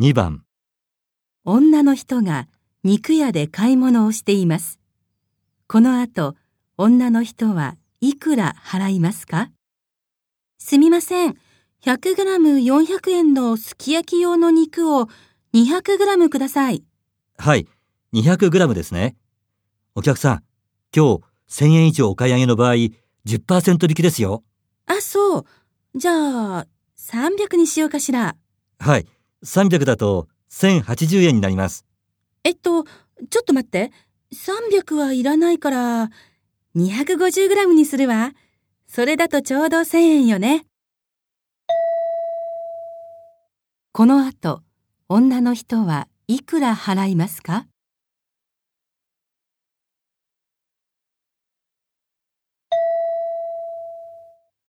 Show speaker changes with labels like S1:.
S1: 2番、
S2: 女の人が肉屋で買い物をしています。この後、女の人はいくら払いますか？すみません。100グラム400円のすき焼き用の肉を200グラムください。
S1: はい、200g ですね。お客さん、今日1000円以上お買い上げの場合、10%引きですよ。
S2: あ、そう。じゃあ、300にしようかしら。
S1: はい、300だと1080円になります。
S2: えっと、ちょっと待って。300はいらないから、250g にするわ。それだとちょうど1000円よね。この後、女の人はいくら払いますか？